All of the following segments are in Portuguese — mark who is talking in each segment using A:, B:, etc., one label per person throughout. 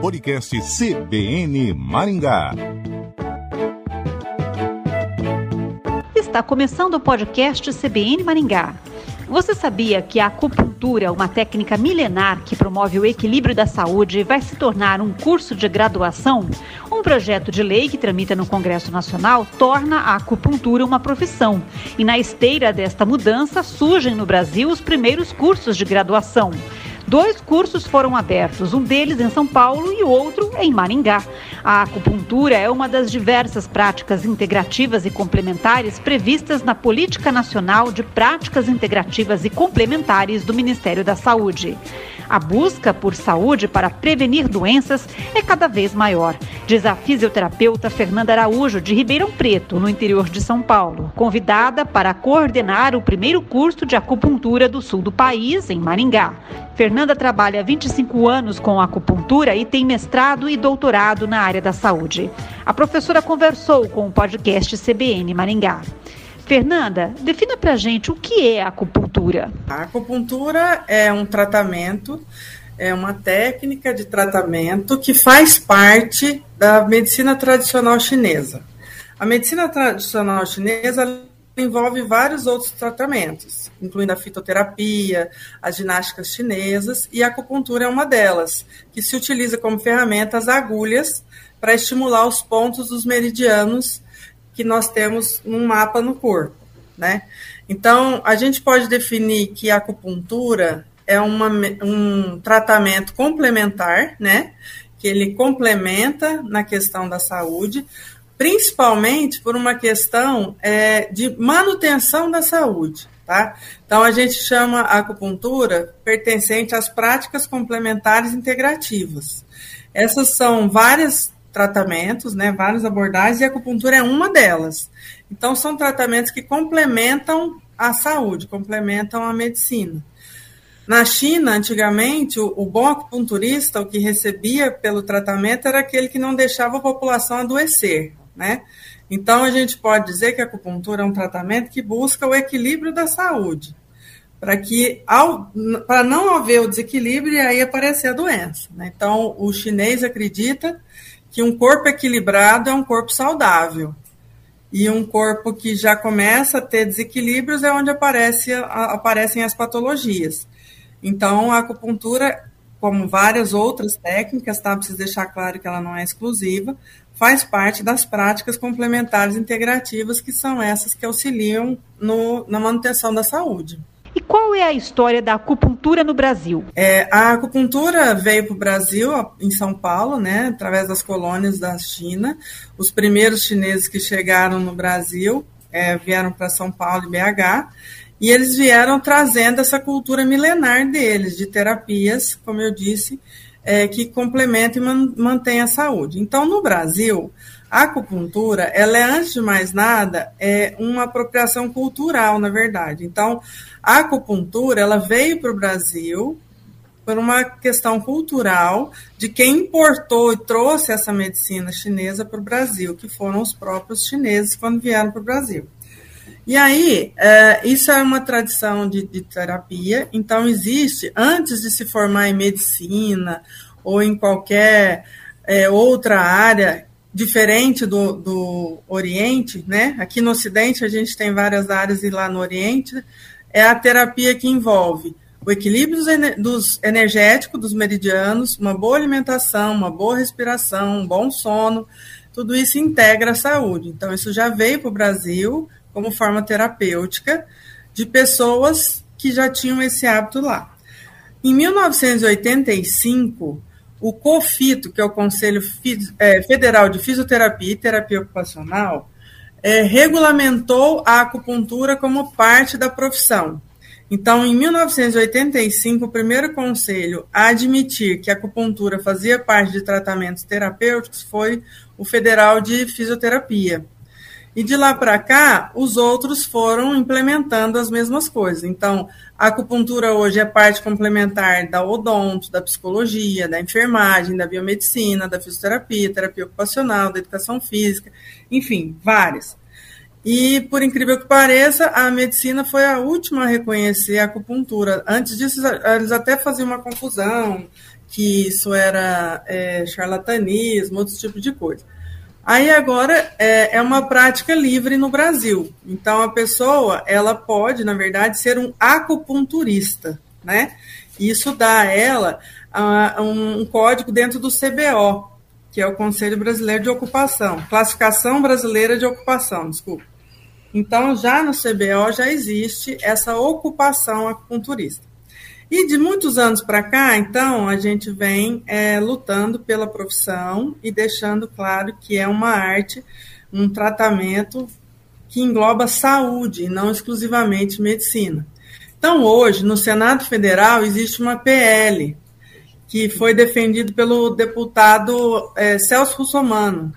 A: Podcast CBN Maringá.
B: Está começando o podcast CBN Maringá. Você sabia que a acupuntura, uma técnica milenar que promove o equilíbrio da saúde, vai se tornar um curso de graduação? Um projeto de lei que tramita no Congresso Nacional torna a acupuntura uma profissão. E na esteira desta mudança surgem no Brasil os primeiros cursos de graduação. Dois cursos foram abertos, um deles em São Paulo e outro em Maringá. A acupuntura é uma das diversas práticas integrativas e complementares previstas na Política Nacional de Práticas Integrativas e Complementares do Ministério da Saúde. A busca por saúde para prevenir doenças é cada vez maior, diz a fisioterapeuta Fernanda Araújo, de Ribeirão Preto, no interior de São Paulo, convidada para coordenar o primeiro curso de acupuntura do sul do país, em Maringá. Fernanda trabalha há 25 anos com acupuntura e tem mestrado e doutorado na área da saúde. A professora conversou com o podcast CBN Maringá. Fernanda, defina pra gente o que é acupuntura.
C: A acupuntura é um tratamento, é uma técnica de tratamento que faz parte da medicina tradicional chinesa. A medicina tradicional chinesa envolve vários outros tratamentos, incluindo a fitoterapia, as ginásticas chinesas, e a acupuntura é uma delas, que se utiliza como ferramenta as agulhas para estimular os pontos dos meridianos que nós temos num mapa no corpo, né? Então, a gente pode definir que a acupuntura é uma, um tratamento complementar, né? Que ele complementa na questão da saúde, principalmente por uma questão é, de manutenção da saúde. Tá? Então, a gente chama a acupuntura pertencente às práticas complementares integrativas. Essas são vários tratamentos, né, várias abordagens, e a acupuntura é uma delas. Então, são tratamentos que complementam a saúde, complementam a medicina. Na China, antigamente, o, o, bom acupunturista, o que recebia pelo tratamento, era aquele que não deixava a população adoecer né? Então, a gente pode dizer que a acupuntura é um tratamento que busca o equilíbrio da saúde, para que, para não haver o desequilíbrio e aí aparecer a doença. Né? Então, o chinês acredita que um corpo equilibrado é um corpo saudável. E um corpo que já começa a ter desequilíbrios é onde aparece, aparecem as patologias. Então, a acupuntura, como várias outras técnicas, tá? preciso deixar claro que ela não é exclusiva, faz parte das práticas complementares integrativas, que são essas que auxiliam no, na manutenção da saúde.
B: Qual é a história da acupuntura no Brasil?
C: É, a acupuntura veio para o Brasil, em São Paulo, né, através das colônias da China. Os primeiros chineses que chegaram no Brasil é, vieram para São Paulo e BH. E eles vieram trazendo essa cultura milenar deles, de terapias, como eu disse, é, que complementa e mantém a saúde. Então, no Brasil, a acupuntura, ela é, antes de mais nada, é uma apropriação cultural, na verdade. Então, a acupuntura, ela veio para o Brasil por uma questão cultural de quem importou e trouxe essa medicina chinesa para o Brasil, que foram os próprios chineses quando vieram para o Brasil. E aí, é, isso é uma tradição de, de, terapia, então existe, antes de se formar em medicina ou em qualquer é, outra área diferente do, do Oriente, né? Aqui no Ocidente a gente tem várias áreas e lá no Oriente, é a terapia que envolve o equilíbrio dos, dos energético dos meridianos, uma boa alimentação, uma boa respiração, um bom sono, tudo isso integra a saúde. Então, isso já veio para o Brasil como forma terapêutica de pessoas que já tinham esse hábito lá. Em 1985, o COFITO, que é o Conselho é, Federal de Fisioterapia e Terapia Ocupacional, é, regulamentou a acupuntura como parte da profissão. Então, em 1985, o primeiro conselho a admitir que a acupuntura fazia parte de tratamentos terapêuticos foi o Federal de Fisioterapia. E de lá para cá, os outros foram implementando as mesmas coisas. Então, a acupuntura hoje é parte complementar da odonto, da psicologia, da enfermagem, da biomedicina, da fisioterapia, terapia ocupacional, da educação física, enfim, várias. E, por incrível que pareça, a medicina foi a última a reconhecer a acupuntura. Antes disso, eles até faziam uma confusão, que isso era é, charlatanismo, outros tipos de coisa. Aí agora é, é, uma prática livre no Brasil. Então a pessoa ela pode, na verdade, ser um acupunturista, né? Isso dá a ela uh, um código dentro do CBO, que é o Conselho Brasileiro de Ocupação, Classificação Brasileira de Ocupação, desculpa. Então já no CBO já existe essa ocupação acupunturista. E de muitos anos para cá, então, a gente vem é, lutando pela profissão e deixando claro que é uma arte, um tratamento que engloba saúde, não exclusivamente medicina. Então, hoje, no Senado Federal, existe uma PL, que foi defendido pelo deputado é, Celso Russomano,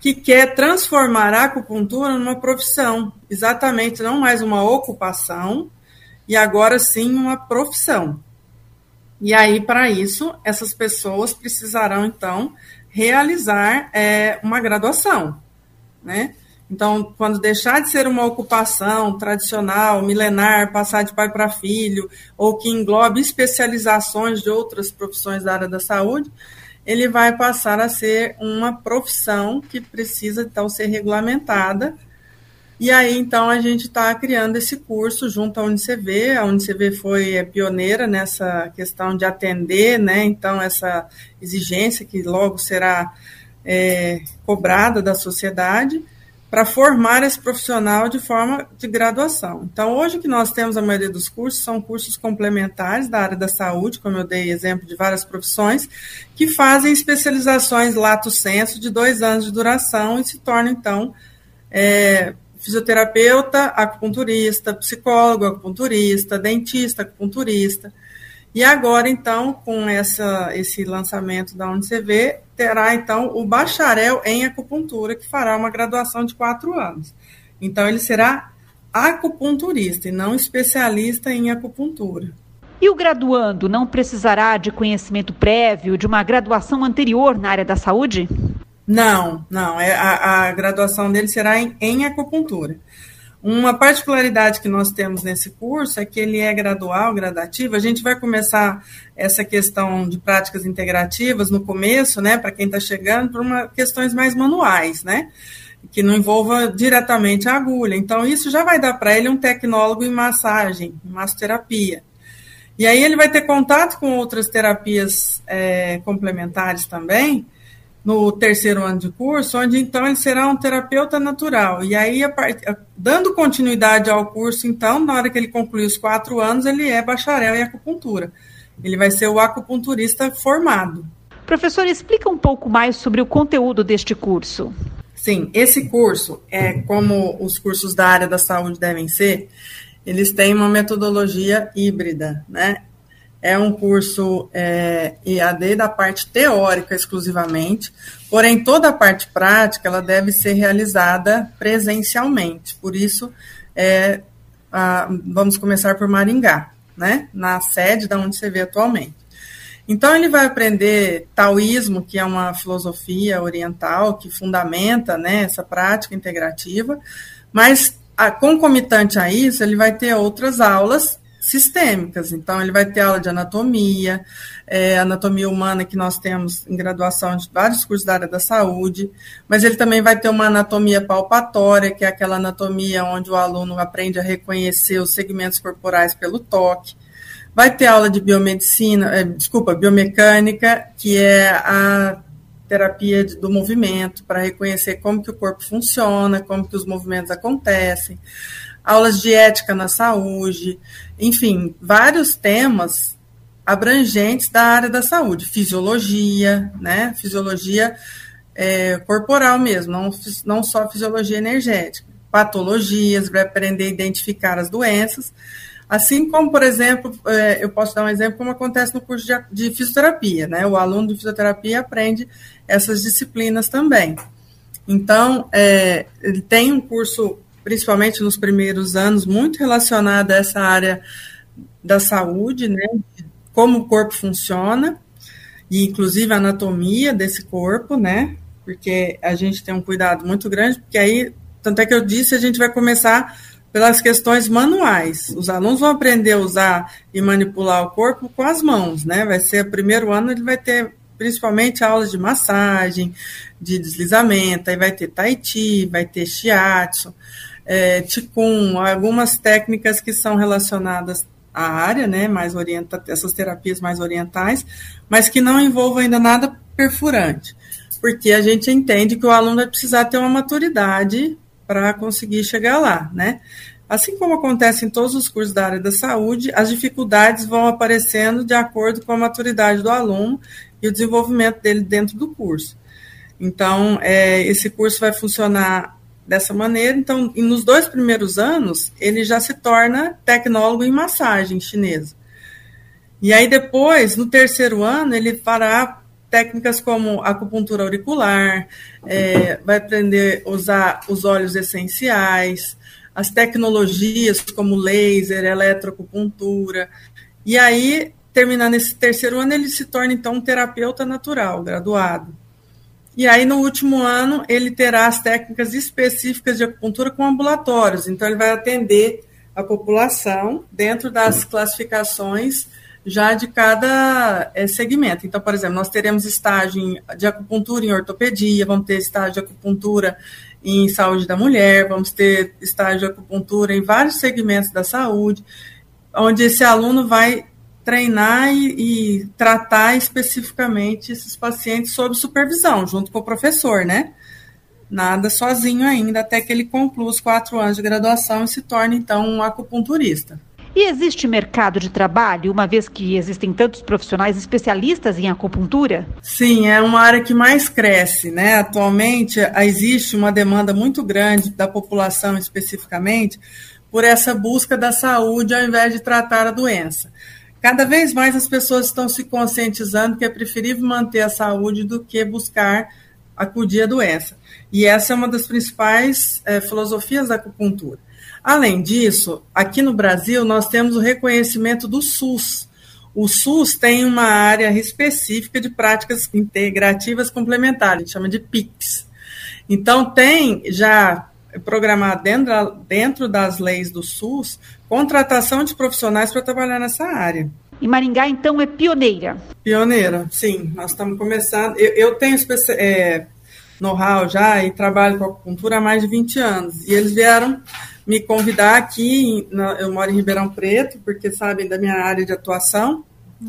C: que quer transformar a acupuntura numa profissão, exatamente, não mais uma ocupação, e agora sim uma profissão. E aí, para isso, essas pessoas precisarão, então, realizar é, uma graduação, né? Então, quando deixar de ser uma ocupação tradicional, milenar, passar de pai para filho, ou que englobe especializações de outras profissões da área da saúde, ele vai passar a ser uma profissão que precisa, então, ser regulamentada e aí, então, a gente está criando esse curso junto à Unicv. A Unicv foi é, pioneira nessa questão de atender, né? Então, essa exigência que logo será é, cobrada da sociedade para formar esse profissional de forma de graduação. Então, hoje que nós temos a maioria dos cursos são cursos complementares da área da saúde, como eu dei exemplo de várias profissões, que fazem especializações lato senso de dois anos de duração e se tornam, então, é, fisioterapeuta, acupunturista, psicólogo, acupunturista, dentista, acupunturista. E agora, então, com essa, esse lançamento da Unicv, terá, então, o bacharel em acupuntura, que fará uma graduação de quatro anos. Então, ele será acupunturista e não especialista em acupuntura.
B: E o graduando não precisará de conhecimento prévio, de uma graduação anterior na área da saúde?
C: Não, não. É, a, a graduação dele será em, em acupuntura. Uma particularidade que nós temos nesse curso é que ele é gradual, gradativo. A gente vai começar essa questão de práticas integrativas no começo, né, para quem está chegando, por uma, questões mais manuais, né, que não envolva diretamente a agulha. Então, isso já vai dar para ele um tecnólogo em massagem, em massoterapia. E aí ele vai ter contato com outras terapias é, complementares também, no terceiro ano de curso, onde então ele será um terapeuta natural. E aí, part... dando continuidade ao curso, então, na hora que ele concluir os quatro anos, ele é bacharel em acupuntura. Ele vai ser o acupunturista formado.
B: Professor, explica um pouco mais sobre o conteúdo deste curso.
C: Sim, esse curso é como os cursos da área da saúde devem ser, eles têm uma metodologia híbrida, né? É um curso é, EAD da parte teórica exclusivamente, porém toda a parte prática ela deve ser realizada presencialmente. Por isso, é, a, vamos começar por Maringá, né, na sede da onde você vê atualmente. Então ele vai aprender taoísmo, que é uma filosofia oriental que fundamenta né, essa prática integrativa, mas a, concomitante a isso, ele vai ter outras aulas sistêmicas. Então, ele vai ter aula de anatomia, é, anatomia humana, que nós temos em graduação de vários cursos da área da saúde, mas ele também vai ter uma anatomia palpatória, que é aquela anatomia onde o aluno aprende a reconhecer os segmentos corporais pelo toque. Vai ter aula de biomedicina, é, desculpa, biomecânica, que é a terapia do movimento, para reconhecer como que o corpo funciona, como que os movimentos acontecem aulas de ética na saúde, enfim, vários temas abrangentes da área da saúde, fisiologia, né? Fisiologia é, corporal mesmo, não, não só fisiologia energética, patologias, vai aprender a identificar as doenças, assim como, por exemplo, é, eu posso dar um exemplo como acontece no curso de, fisioterapia, né? O aluno de fisioterapia aprende essas disciplinas também. Então, é, ele tem um curso principalmente nos primeiros anos, muito relacionada a essa área da saúde, né, como o corpo funciona, e inclusive a anatomia desse corpo, né, porque a gente tem um cuidado muito grande, porque aí Tanto é que eu disse, a gente vai começar pelas questões manuais. Os alunos vão aprender a usar e manipular o corpo com as mãos, né? Vai ser o primeiro ano, ele vai ter principalmente aulas de massagem, de deslizamento, aí vai ter tai chi, vai ter shiatsu, é, ticum, algumas técnicas que são relacionadas à área, né, mais orienta, essas terapias mais orientais, mas que não envolvam ainda nada perfurante, porque a gente entende que o aluno vai precisar ter uma maturidade para conseguir chegar lá, né? Assim como acontece em todos os cursos da área da saúde, as dificuldades vão aparecendo de acordo com a maturidade do aluno e o desenvolvimento dele dentro do curso. Então, é, esse curso vai funcionar dessa maneira. Então, nos dois primeiros anos, ele já se torna tecnólogo em massagem chinesa. E aí, depois, no terceiro ano, ele fará técnicas como acupuntura auricular, é, vai aprender a usar os óleos essenciais, as tecnologias como laser, eletroacupuntura. E aí, terminando esse terceiro ano, ele se torna, então, um terapeuta natural, graduado. E aí, no último ano, ele terá as técnicas específicas de acupuntura com ambulatórios. Então, ele vai atender a população dentro das classificações já de cada é, segmento. Então, por exemplo, nós teremos estágio de acupuntura em ortopedia, vamos ter estágio de acupuntura em saúde da mulher, vamos ter estágio de acupuntura em vários segmentos da saúde, onde esse aluno vai treinar e, e, tratar especificamente esses pacientes sob supervisão, junto com o professor, né? Nada sozinho ainda, até que ele conclua os quatro anos de graduação e se torne, então, um acupunturista.
B: E existe mercado de trabalho, uma vez que existem tantos profissionais especialistas em acupuntura?
C: Sim, é uma área que mais cresce, né? Atualmente existe uma demanda muito grande da população especificamente por essa busca da saúde ao invés de tratar a doença. Cada vez mais as pessoas estão se conscientizando que é preferível manter a saúde do que buscar acudir a doença. E essa é uma das principais é, filosofias da acupuntura. Além disso, aqui no Brasil, nós temos o reconhecimento do SUS. O SUS tem uma área específica de práticas integrativas complementares, a gente chama de PICs. Então, tem já programado dentro, dentro das leis do SUS contratação de profissionais para trabalhar nessa área.
B: E Maringá, então, é pioneira?
C: Pioneira, sim. Nós estamos começando. Eu, eu tenho é, know-how já e trabalho com acupuntura há mais de 20 anos. E eles vieram me convidar aqui, eu moro em Ribeirão Preto, porque sabem da minha área de atuação.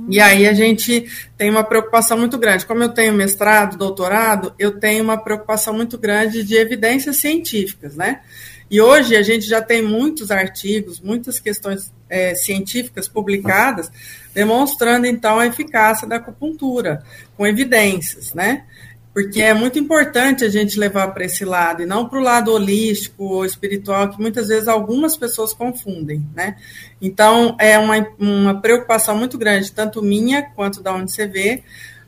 C: E aí a gente tem uma preocupação muito grande. Como eu tenho mestrado, doutorado, eu tenho uma preocupação muito grande de evidências científicas, né? E hoje a gente já tem muitos artigos, muitas questões é, científicas publicadas, demonstrando então a eficácia da acupuntura, com evidências, né? Porque é muito importante a gente levar para esse lado, e não para o lado holístico ou espiritual, que muitas vezes algumas pessoas confundem, né? Então, é uma, uma preocupação muito grande, tanto minha quanto da vê,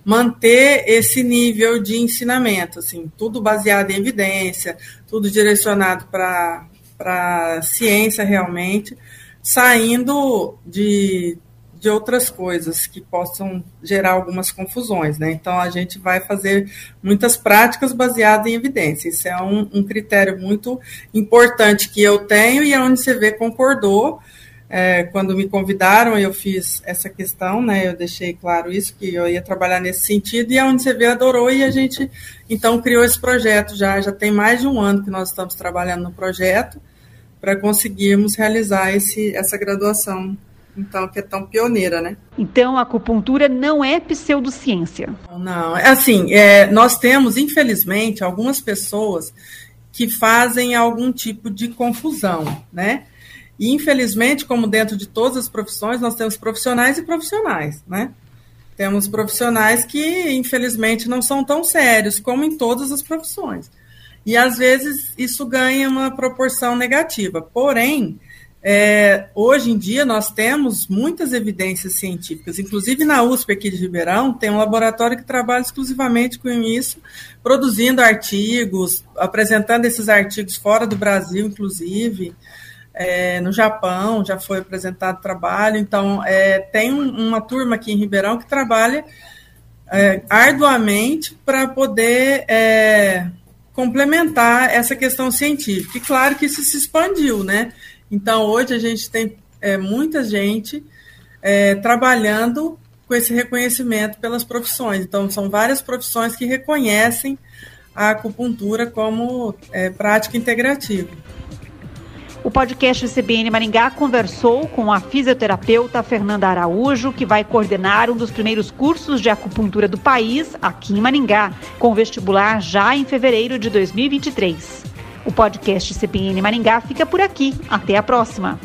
C: manter esse nível de ensinamento, assim, tudo baseado em evidência, tudo direcionado para a ciência realmente, saindo de de outras coisas que possam gerar algumas confusões, né? Então a gente vai fazer muitas práticas baseadas em evidência. Isso é um, um critério muito importante que eu tenho e a UNICV concordou. É, quando me convidaram, eu fiz essa questão, né? Eu deixei claro isso, que eu ia trabalhar nesse sentido, e a UNICV adorou, e a gente então criou esse projeto já. Já tem mais de um ano que nós estamos trabalhando no projeto para conseguirmos realizar esse, essa graduação então, que é tão pioneira, né?
B: Então, a acupuntura não é pseudociência.
C: Não, é assim, é, nós temos, infelizmente, algumas pessoas que fazem algum tipo de confusão, né? E, infelizmente, como dentro de todas as profissões, nós temos profissionais e profissionais, né? Temos profissionais que, infelizmente, não são tão sérios como em todas as profissões. E, às vezes, isso ganha uma proporção negativa. Porém, é, hoje em dia nós temos muitas evidências científicas, inclusive na USP aqui de Ribeirão tem um laboratório que trabalha exclusivamente com isso, produzindo artigos, apresentando esses artigos fora do Brasil, inclusive. É, no Japão já foi apresentado trabalho, então é, tem um, uma turma aqui em Ribeirão que trabalha é, arduamente para poder é, complementar essa questão científica. E claro que isso se expandiu, né? Então, hoje a gente tem é, muita gente é, trabalhando com esse reconhecimento pelas profissões. Então, são várias profissões que reconhecem a acupuntura como é, prática integrativa.
B: O podcast CBN Maringá conversou com a fisioterapeuta Fernanda Araújo, que vai coordenar um dos primeiros cursos de acupuntura do país, aqui em Maringá, com vestibular já em fevereiro de 2023. O podcast CBN Maringá fica por aqui. Até a próxima.